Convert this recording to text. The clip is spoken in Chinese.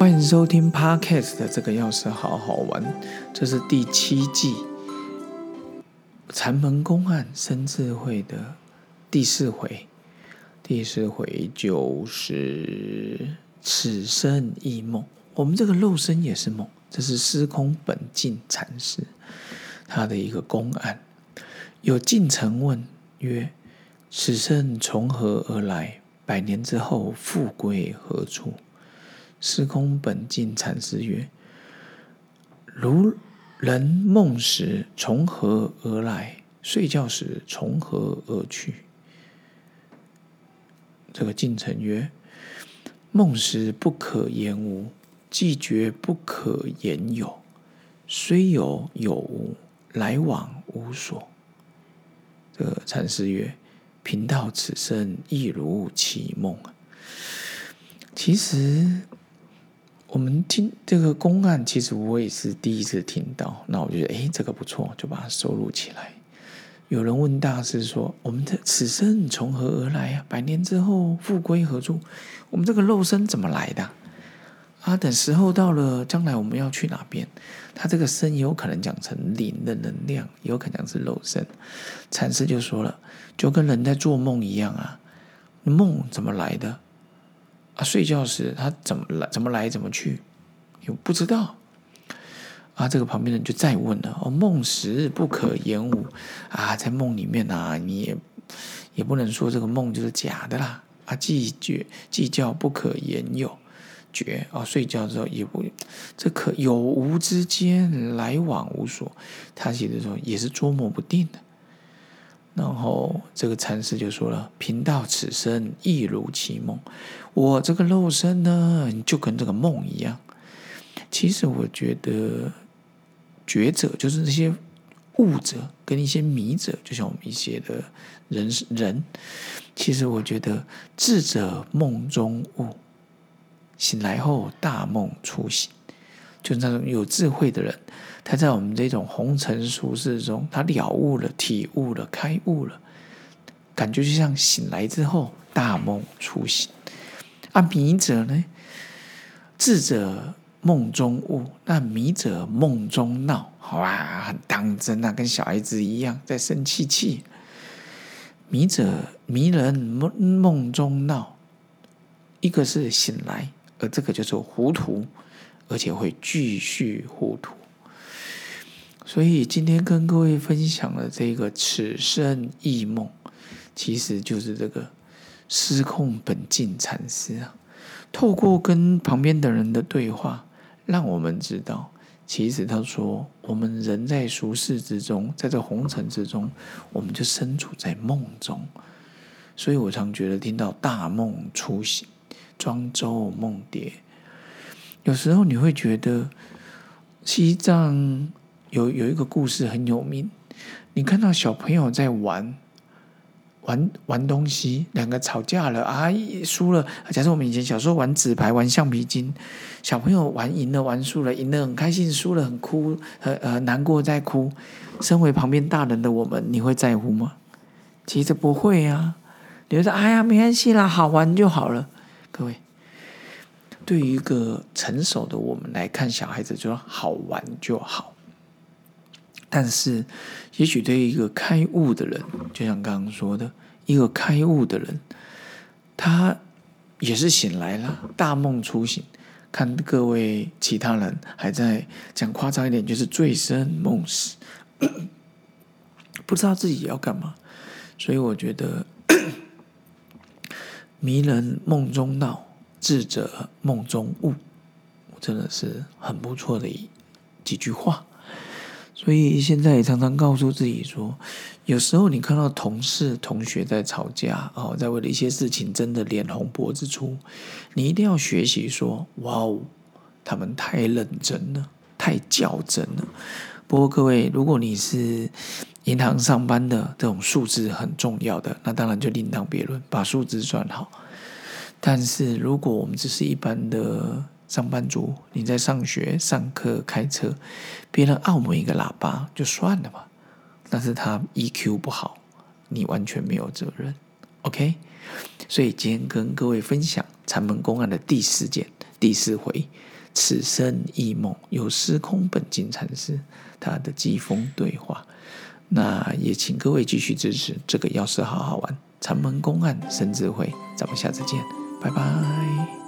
欢迎收听 Podcast 的这个钥匙好好玩，这是第七季禅门公案生智慧的第四回，第四回就是此生亦梦。我们这个肉身也是梦，这是司空本净禅师他的一个公案。有进臣问曰：“此生从何而来？百年之后复归何处？”司空本净禅师曰：“如人梦时从何而来？睡觉时从何而去？”这个进程曰：“梦时不可言无，既觉不可言有。虽有有无，来往无所。”这个禅师曰：“贫道此生亦如其梦。”其实。我们听这个公案，其实我也是第一次听到。那我觉得，哎，这个不错，就把它收录起来。有人问大师说：“我们的此生从何而来啊？百年之后复归何处？我们这个肉身怎么来的？啊，等时候到了，将来我们要去哪边？他这个身有可能讲成灵的能量，有可能是肉身。禅师就说了，就跟人在做梦一样啊，梦怎么来的？”他睡觉时，他怎么来？怎么来？怎么去？又不知道。啊，这个旁边人就再问了：“哦，梦时不可言无啊，在梦里面啊，你也也不能说这个梦就是假的啦。啊，既觉计较不可言有觉啊，睡觉之后也不这可有无之间来往无所，他写的时候也是捉摸不定的。”然后这个禅师就说了：“贫道此生亦如其梦，我这个肉身呢，就跟这个梦一样。其实我觉得觉者就是那些悟者跟一些迷者，就像我们一些的人人。其实我觉得智者梦中悟，醒来后大梦初醒。”就是那种有智慧的人，他在我们这种红尘俗世中，他了悟了、体悟了、开悟了，感觉就像醒来之后大梦初醒。啊，迷者呢？智者梦中悟，那迷者梦中闹，好吧，很当真啊，跟小孩子一样在生气气。迷者迷人梦梦中闹，一个是醒来，而这个就是糊涂。而且会继续糊涂，所以今天跟各位分享的这个此生异梦，其实就是这个失控本净禅师啊，透过跟旁边的人的对话，让我们知道，其实他说，我们人在俗世之中，在这红尘之中，我们就身处在梦中，所以我常觉得听到大梦初醒，庄周梦蝶。有时候你会觉得西藏有有一个故事很有名，你看到小朋友在玩玩玩东西，两个吵架了啊，输了。假设我们以前小时候玩纸牌、玩橡皮筋，小朋友玩赢了、玩输了，赢了很开心，输了很哭，呃呃难过在哭。身为旁边大人的我们，你会在乎吗？其实不会啊，你会说：“哎呀，没关系啦，好玩就好了。”各位。对于一个成熟的我们来看，小孩子就说好玩就好。但是，也许对于一个开悟的人，就像刚刚说的，一个开悟的人，他也是醒来了，大梦初醒。看各位其他人还在讲夸张一点，就是醉生梦死，不知道自己要干嘛。所以，我觉得 迷人梦中闹。智者梦中悟，真的是很不错的一几句话。所以现在也常常告诉自己说，有时候你看到同事、同学在吵架，哦，在为了一些事情真的脸红脖子粗，你一定要学习说：哇哦，他们太认真了，太较真了。不过各位，如果你是银行上班的，这种数字很重要的，那当然就另当别论，把数字算好。但是，如果我们只是一般的上班族，你在上学、上课、开车，别人按我们一个喇叭就算了吧。但是他 EQ 不好，你完全没有责任。OK，所以今天跟各位分享禅门公案的第四件，第四回，此生异梦，有司空本净禅师他的机锋对话。那也请各位继续支持这个药师好好玩禅门公案生智慧，咱们下次见，拜拜。